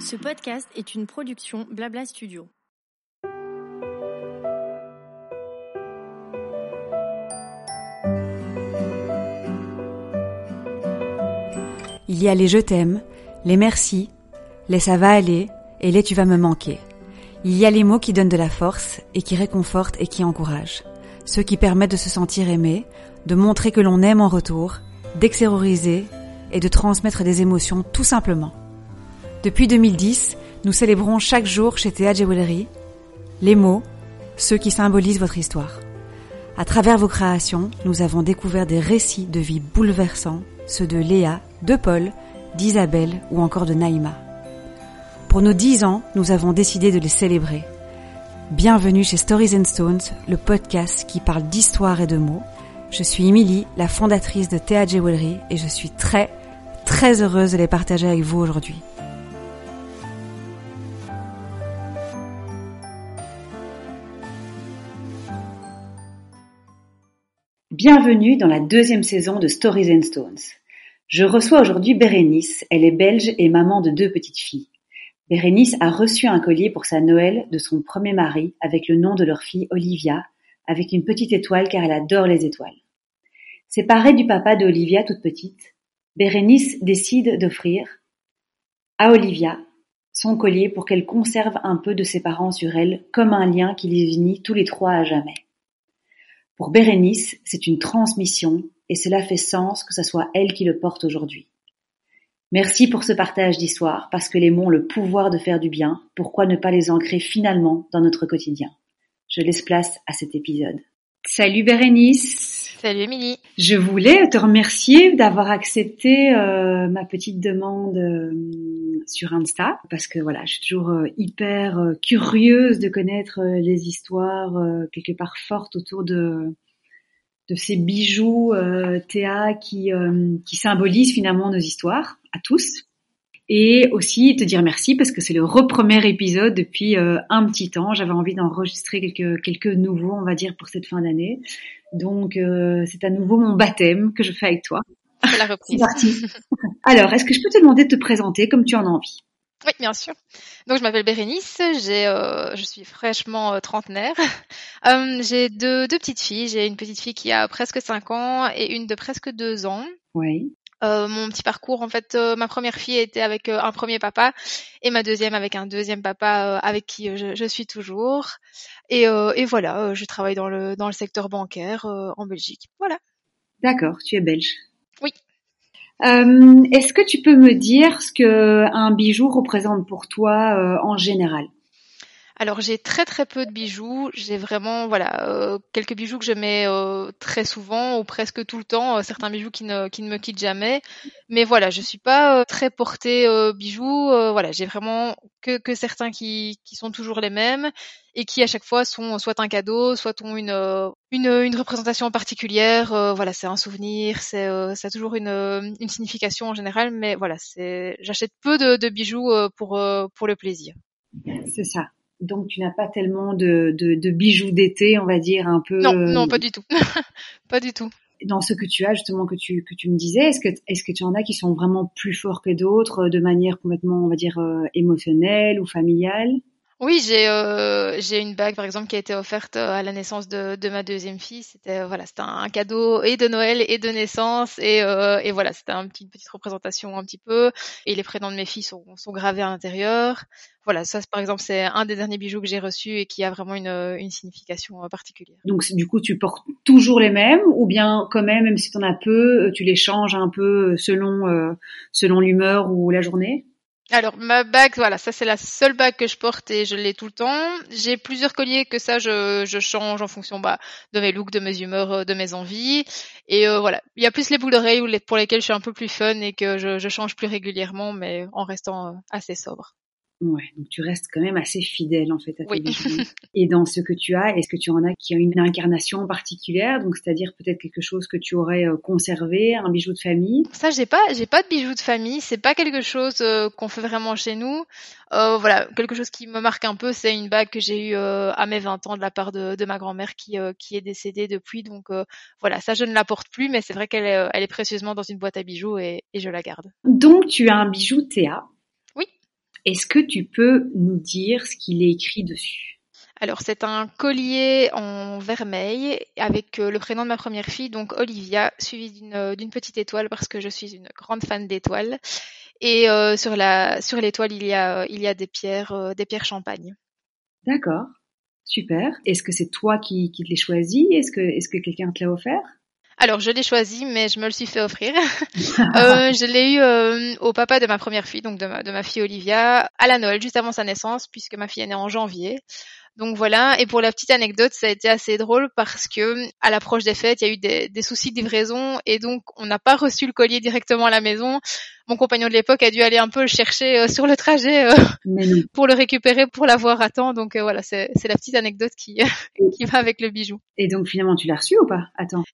Ce podcast est une production Blabla Studio. Il y a les je t'aime, les merci, les ça va aller et les tu vas me manquer. Il y a les mots qui donnent de la force et qui réconfortent et qui encouragent. Ceux qui permettent de se sentir aimé, de montrer que l'on aime en retour, d'extérioriser et de transmettre des émotions tout simplement. Depuis 2010, nous célébrons chaque jour chez Théa Jewelry les mots, ceux qui symbolisent votre histoire. À travers vos créations, nous avons découvert des récits de vie bouleversants, ceux de Léa, de Paul, d'Isabelle ou encore de Naïma. Pour nos dix ans, nous avons décidé de les célébrer. Bienvenue chez Stories and Stones, le podcast qui parle d'histoire et de mots. Je suis Emily, la fondatrice de Théa Jewelry et je suis très, très heureuse de les partager avec vous aujourd'hui. Bienvenue dans la deuxième saison de Stories and Stones. Je reçois aujourd'hui Bérénice, elle est belge et maman de deux petites filles. Bérénice a reçu un collier pour sa Noël de son premier mari avec le nom de leur fille Olivia, avec une petite étoile car elle adore les étoiles. Séparée du papa de Olivia toute petite, Bérénice décide d'offrir à Olivia son collier pour qu'elle conserve un peu de ses parents sur elle comme un lien qui les unit tous les trois à jamais. Pour Bérénice, c'est une transmission et cela fait sens que ce soit elle qui le porte aujourd'hui. Merci pour ce partage d'histoire, parce que les mots ont le pouvoir de faire du bien, pourquoi ne pas les ancrer finalement dans notre quotidien? Je laisse place à cet épisode. Salut Bérénice Salut Émilie Je voulais te remercier d'avoir accepté euh, ma petite demande euh, sur Insta, parce que voilà, je suis toujours euh, hyper curieuse de connaître les histoires quelque part fortes autour de de ces bijoux Théa qui, qui symbolisent finalement nos histoires à tous. Et aussi te dire merci parce que c'est le re-premier épisode depuis euh, un petit temps. J'avais envie d'enregistrer quelques, quelques nouveaux, on va dire, pour cette fin d'année. Donc euh, c'est à nouveau mon baptême que je fais avec toi. C'est la reprise. C'est parti. Alors, est-ce que je peux te demander de te présenter comme tu en as envie? Oui, bien sûr. Donc je m'appelle Bérénice, j'ai, euh, je suis fraîchement euh, trentenaire. Euh, j'ai deux, deux petites filles. J'ai une petite fille qui a presque 5 ans et une de presque 2 ans. Oui. Euh, mon petit parcours, en fait, euh, ma première fille était avec euh, un premier papa et ma deuxième avec un deuxième papa euh, avec qui je, je suis toujours. Et, euh, et voilà, euh, je travaille dans le dans le secteur bancaire euh, en Belgique. Voilà. D'accord, tu es belge. Oui. Euh, est-ce que tu peux me dire ce que un bijou représente pour toi euh, en général? Alors j'ai très très peu de bijoux. J'ai vraiment voilà euh, quelques bijoux que je mets euh, très souvent ou presque tout le temps. euh, certains bijoux qui ne qui ne me quittent jamais. Mais voilà, je suis pas euh, très portée euh, bijoux. euh, voilà, j'ai vraiment que que certains qui qui sont toujours les mêmes et qui à chaque fois sont soit un cadeau, soit ont une une une représentation particulière. euh, voilà, c'est un souvenir. C'est euh, ça a toujours une une signification en général. Mais voilà, c'est j'achète peu de, de bijoux euh, pour pour le plaisir. C'est ça. Donc tu n'as pas tellement de, de, de bijoux d'été, on va dire un peu. Non, non, pas du tout. pas du tout. Dans ce que tu as justement que tu que tu me disais, est-ce que est-ce que tu en as qui sont vraiment plus forts que d'autres, de manière complètement, on va dire, euh, émotionnelle ou familiale? Oui, j'ai euh, j'ai une bague par exemple qui a été offerte euh, à la naissance de, de ma deuxième fille. C'était euh, voilà, c'était un cadeau et de Noël et de naissance et euh, et voilà, c'était un petit, une petite représentation un petit peu. Et les prénoms de mes filles sont sont gravés à l'intérieur. Voilà, ça par exemple c'est un des derniers bijoux que j'ai reçus et qui a vraiment une une signification particulière. Donc du coup tu portes toujours les mêmes ou bien quand même, même si tu en as peu, tu les changes un peu selon selon l'humeur ou la journée? Alors ma bague, voilà, ça c'est la seule bague que je porte et je l'ai tout le temps. J'ai plusieurs colliers que ça je, je change en fonction bah, de mes looks, de mes humeurs, euh, de mes envies. Et euh, voilà, il y a plus les boucles d'oreilles ou les- pour lesquelles je suis un peu plus fun et que je, je change plus régulièrement, mais en restant euh, assez sobre. Ouais, donc tu restes quand même assez fidèle en fait à tes Oui. Et dans ce que tu as, est-ce que tu en as qui a une incarnation particulière? Donc c'est-à-dire peut-être quelque chose que tu aurais euh, conservé, un bijou de famille? Ça, j'ai pas, j'ai pas de bijoux de famille. C'est pas quelque chose euh, qu'on fait vraiment chez nous. Euh, voilà, quelque chose qui me marque un peu, c'est une bague que j'ai eue euh, à mes 20 ans de la part de, de ma grand-mère qui, qui est décédée depuis. Donc voilà, ça je ne la porte plus, mais c'est vrai qu'elle est, elle est précieusement dans une boîte à bijoux et, et je la garde. Donc tu as un bijou Théa. Est-ce que tu peux nous dire ce qu'il est écrit dessus? Alors c'est un collier en vermeil avec euh, le prénom de ma première fille, donc Olivia, suivi d'une euh, d'une petite étoile parce que je suis une grande fan d'étoiles. Et euh, sur la sur l'étoile il y a il y a des pierres euh, des pierres champagne. D'accord, super. Est-ce que c'est toi qui, qui te l'ai choisi Est-ce que, est-ce que quelqu'un te l'a offert? Alors je l'ai choisi, mais je me le suis fait offrir. Euh, je l'ai eu euh, au papa de ma première fille, donc de ma, de ma fille Olivia, à la Noël, juste avant sa naissance, puisque ma fille est née en janvier. Donc voilà. Et pour la petite anecdote, ça a été assez drôle parce que à l'approche des fêtes, il y a eu des, des soucis de livraison et donc on n'a pas reçu le collier directement à la maison. Mon compagnon de l'époque a dû aller un peu le chercher euh, sur le trajet euh, pour le récupérer, pour l'avoir à temps. Donc euh, voilà, c'est la petite anecdote qui qui va avec le bijou. Et donc finalement tu l'as reçu ou pas.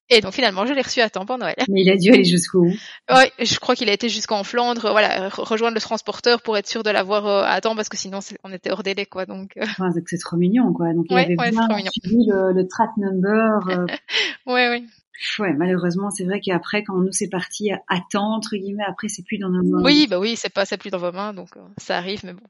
Et donc finalement, je l'ai reçu à temps pour Noël. Mais il a dû aller jusqu'où? Ouais, je crois qu'il a été jusqu'en Flandre, voilà, re- rejoindre le transporteur pour être sûr de l'avoir à temps parce que sinon on était hors délai quoi. Donc euh, Enfin, c'est trop mignon quoi. Donc il Ouais, avait ouais, c'est bien trop mignon. suivi le, le track number. euh, ouais, ouais. Ouais, malheureusement, c'est vrai qu'après, quand nous c'est parti à temps entre guillemets, après c'est plus dans nos mains. Oui, bah oui, c'est pas, c'est plus dans vos mains, donc euh, ça arrive, mais bon,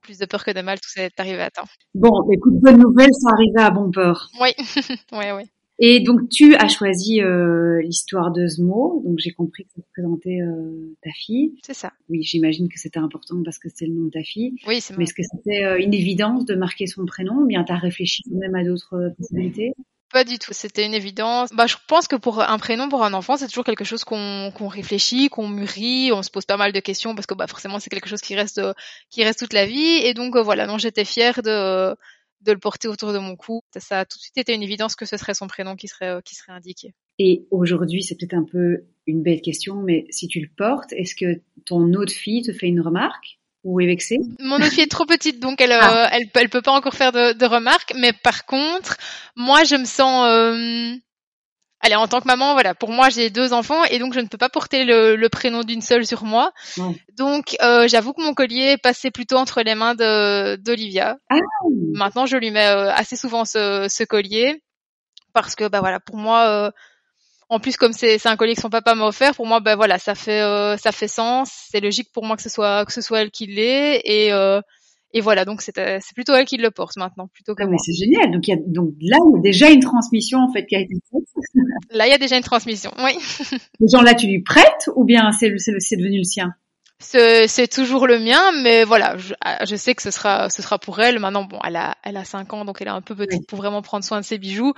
plus de peur que de mal, tout ça est arrivé à temps. Bon, écoute, bonne nouvelle, ça arrivait à bon port. Oui, ouais, ouais. Et donc tu as choisi euh, l'histoire de Zmo, donc j'ai compris que ça représentait euh, ta fille. C'est ça. Oui, j'imagine que c'était important parce que c'est le nom de ta fille. Oui, c'est Mais est-ce que c'était euh, une évidence de marquer son prénom ou bien t'as réfléchi quand même à d'autres possibilités? Pas du tout. C'était une évidence. Bah, je pense que pour un prénom, pour un enfant, c'est toujours quelque chose qu'on réfléchit, qu'on mûrit, on se pose pas mal de questions parce que bah forcément c'est quelque chose qui reste qui reste toute la vie. Et donc euh, voilà, j'étais fière de de le porter autour de mon cou. Ça a tout de suite été une évidence que ce serait son prénom qui serait euh, qui serait indiqué. Et aujourd'hui, c'est peut-être un peu une belle question, mais si tu le portes, est-ce que ton autre fille te fait une remarque? Ou est vexée Mon autre fille est trop petite, donc elle, Ah. euh, elle, peut- elle peut pas encore faire de, de remarques. Mais par contre, moi, je me sens, euh, allez, en tant que maman, voilà, pour moi, j'ai deux enfants et donc je ne peux pas porter le, le prénom d'une seule sur moi. Ouais. Donc, euh, j'avoue que mon collier passait plutôt entre les mains d'Olivia. Ah. Maintenant, je lui mets euh, assez souvent ce, ce collier parce que, bah voilà, pour moi. En plus, comme c'est un collier que son papa m'a offert, pour moi, ben voilà, ça fait euh, ça fait sens. C'est logique pour moi que ce soit que ce soit elle qui l'ait et euh, et voilà. Donc c'est euh, c'est plutôt elle qui le porte maintenant, plutôt que Ah, moi. mais c'est génial. Donc, il y a, donc là, il y a déjà une transmission en fait qui a été faite. Là, il y a déjà une transmission. Oui, Les gens là, tu lui prêtes ou bien c'est le- c'est le- c'est devenu le sien? C'est toujours le mien, mais voilà, je, ah, je sais que ce sera ce sera pour elle. Maintenant, bon, elle a elle a cinq ans, donc elle est un peu petite Oui. pour vraiment prendre soin de ses bijoux.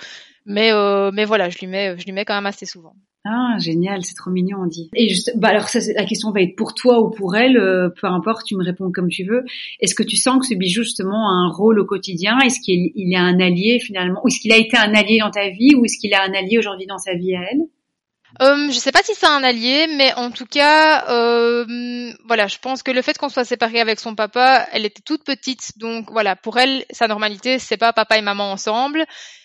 Mais euh, mais voilà, je lui mets je lui mets quand même assez souvent. Ah, génial, c'est trop mignon, on dit. Et juste, bah alors ça, la question va être pour toi ou pour elle, euh, peu importe, tu me réponds comme tu veux. Est-ce que tu sens que ce bijou justement a un rôle au quotidien? Est-ce qu'il il est un allié finalement? Ou est-ce qu'il a été un allié dans ta vie? Ou est-ce qu'il a un allié aujourd'hui dans sa vie à elle? Euh, je sais pas si c'est un allié, mais en tout cas, euh, voilà, je pense que le fait qu'on soit séparés avec son papa, elle était toute petite, donc voilà, pour elle, sa normalité, c'est pas papa et maman ensemble.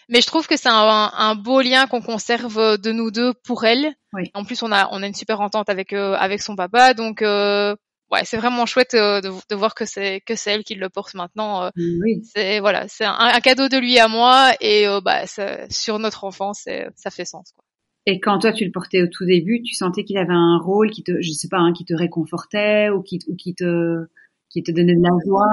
Mais je trouve que c'est un, un beau lien qu'on conserve de nous deux pour elle. Oui. En plus, on a on a une super entente avec euh, avec son papa, donc euh, ouais, c'est vraiment chouette euh, de, de voir que c'est que c'est elle qui le porte maintenant. euh, Oui. c'est voilà, c'est un, un cadeau de lui à moi et bah sur notre enfance, c'est- ça fait sens. Quoi. Et quand toi tu le portais au tout début, tu sentais qu'il avait un rôle qui te, je sais pas, hein, qui te réconfortait ou qui, ou qui te, qui te donnait de la joie.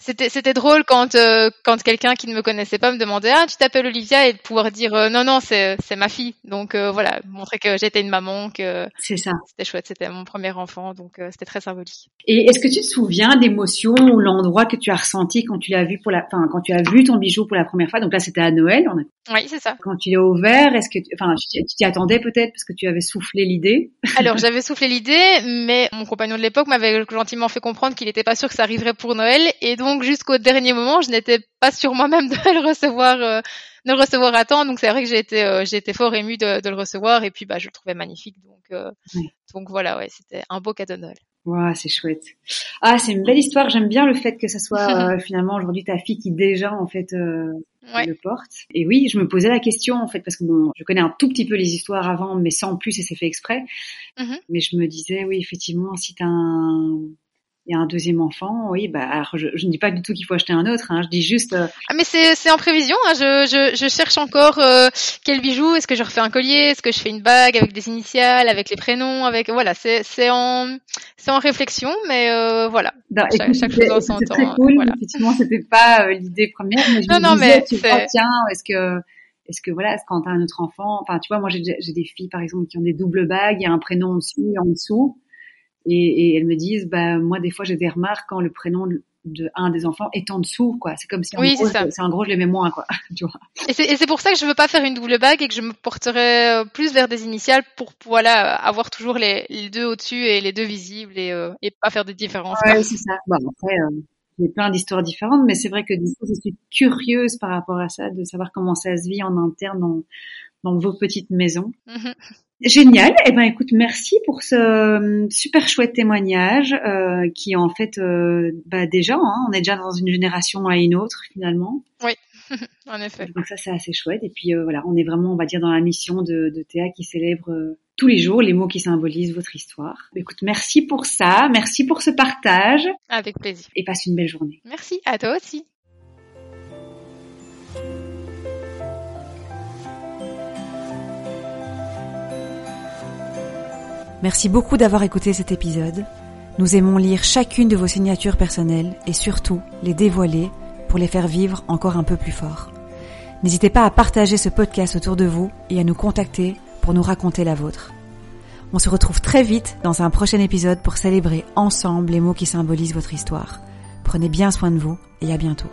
C'était c'était drôle quand euh, quand quelqu'un qui ne me connaissait pas me demandait ah tu t'appelles Olivia et de pouvoir dire euh, non non c'est c'est ma fille donc euh, voilà montrer que j'étais une maman que C'est ça. c'était chouette c'était mon premier enfant donc c'était très symbolique. Et est-ce que tu te souviens d'émotions ou l'endroit que tu as ressenti quand tu l'as vu pour la, enfin, quand tu as vu ton bijou pour la première fois? Donc là, c'était à Noël. On a Oui c'est ça. quand tu l'as ouvert, est-ce que, tu- enfin, tu t'y attendais peut-être parce que tu avais soufflé l'idée? Alors j'avais soufflé l'idée mais mon compagnon de l'époque m'avait gentiment fait comprendre qu'il n'était pas sûr que ça arriverait pour Noël et donc jusqu'au dernier moment je n'étais pas sûre moi-même de le recevoir euh, de le recevoir à temps donc c'est vrai que j'ai été euh, j'ai été fort émue de, de le recevoir et puis bah je le trouvais magnifique donc euh, Ouais. Donc voilà, ouais, c'était un beau cadeau de Noël. Wow, c'est chouette. Ah, c'est une belle histoire. J'aime bien le fait que ça soit euh, finalement aujourd'hui ta fille qui déjà en fait le porte. Et oui, je me posais la question en fait parce que bon, je connais un tout petit peu les histoires avant, mais sans plus et c'est fait exprès. Mm-hmm. Mais je me disais oui, effectivement, si t'as un il y a un deuxième enfant, oui, bah alors je, je ne dis pas du tout qu'il faut acheter un autre, hein, je dis juste. Euh, ah mais c'est c'est en prévision, hein, je, je, je cherche encore euh, quel bijou, est-ce que je refais un collier, est-ce que je fais une bague avec des initiales, avec les prénoms, avec voilà, c'est c'est en c'est en réflexion, mais euh, voilà. chaque, chaque chose en son temps. Très cool. Voilà. Effectivement, c'était pas euh, l'idée première, mais je non, me non, disais, mais tu vois, tiens, est-ce que est-ce que voilà, est-ce quand t'as un autre enfant, enfin tu vois, moi j'ai j'ai des filles par exemple qui ont des doubles bagues, il y a un prénom au-dessus et en dessous et, et, elles me disent bah moi des fois j'ai des remarques quand le prénom de un des enfants est en dessous quoi. C'est comme si en oui, gros c'est en gros je l'aimais moins quoi tu vois. Et c'est pour ça que je veux pas faire une double bague et que je me porterai euh, plus vers des initiales pour voilà avoir toujours les, les deux au-dessus et les deux visibles et, euh, et pas faire de différence. Ouais, c'est ça. Bon après euh, j'ai plein d'histoires différentes mais c'est vrai que du coup je suis curieuse par rapport à ça de savoir comment ça se vit en interne dans dans vos petites maisons. Mm-hmm. Génial. Eh ben, écoute, merci pour ce euh, super chouette témoignage euh, qui en fait, euh, bah déjà, hein, on est déjà dans une génération à une autre finalement. Oui, en effet. Donc ça, c'est assez chouette. Et puis voilà, on est vraiment, on va dire, dans la mission de, de Théa qui célèbre tous les jours les mots qui symbolisent votre histoire. Écoute, merci pour ça, merci pour ce partage. Avec plaisir. Et passe une belle journée. Merci à toi aussi. Merci beaucoup d'avoir écouté cet épisode. Nous aimons lire chacune de vos signatures personnelles et surtout les dévoiler pour les faire vivre encore un peu plus fort. N'hésitez pas à partager ce podcast autour de vous et à nous contacter pour nous raconter la vôtre. On se retrouve très vite dans un prochain épisode pour célébrer ensemble les mots qui symbolisent votre histoire. Prenez bien soin de vous et à bientôt.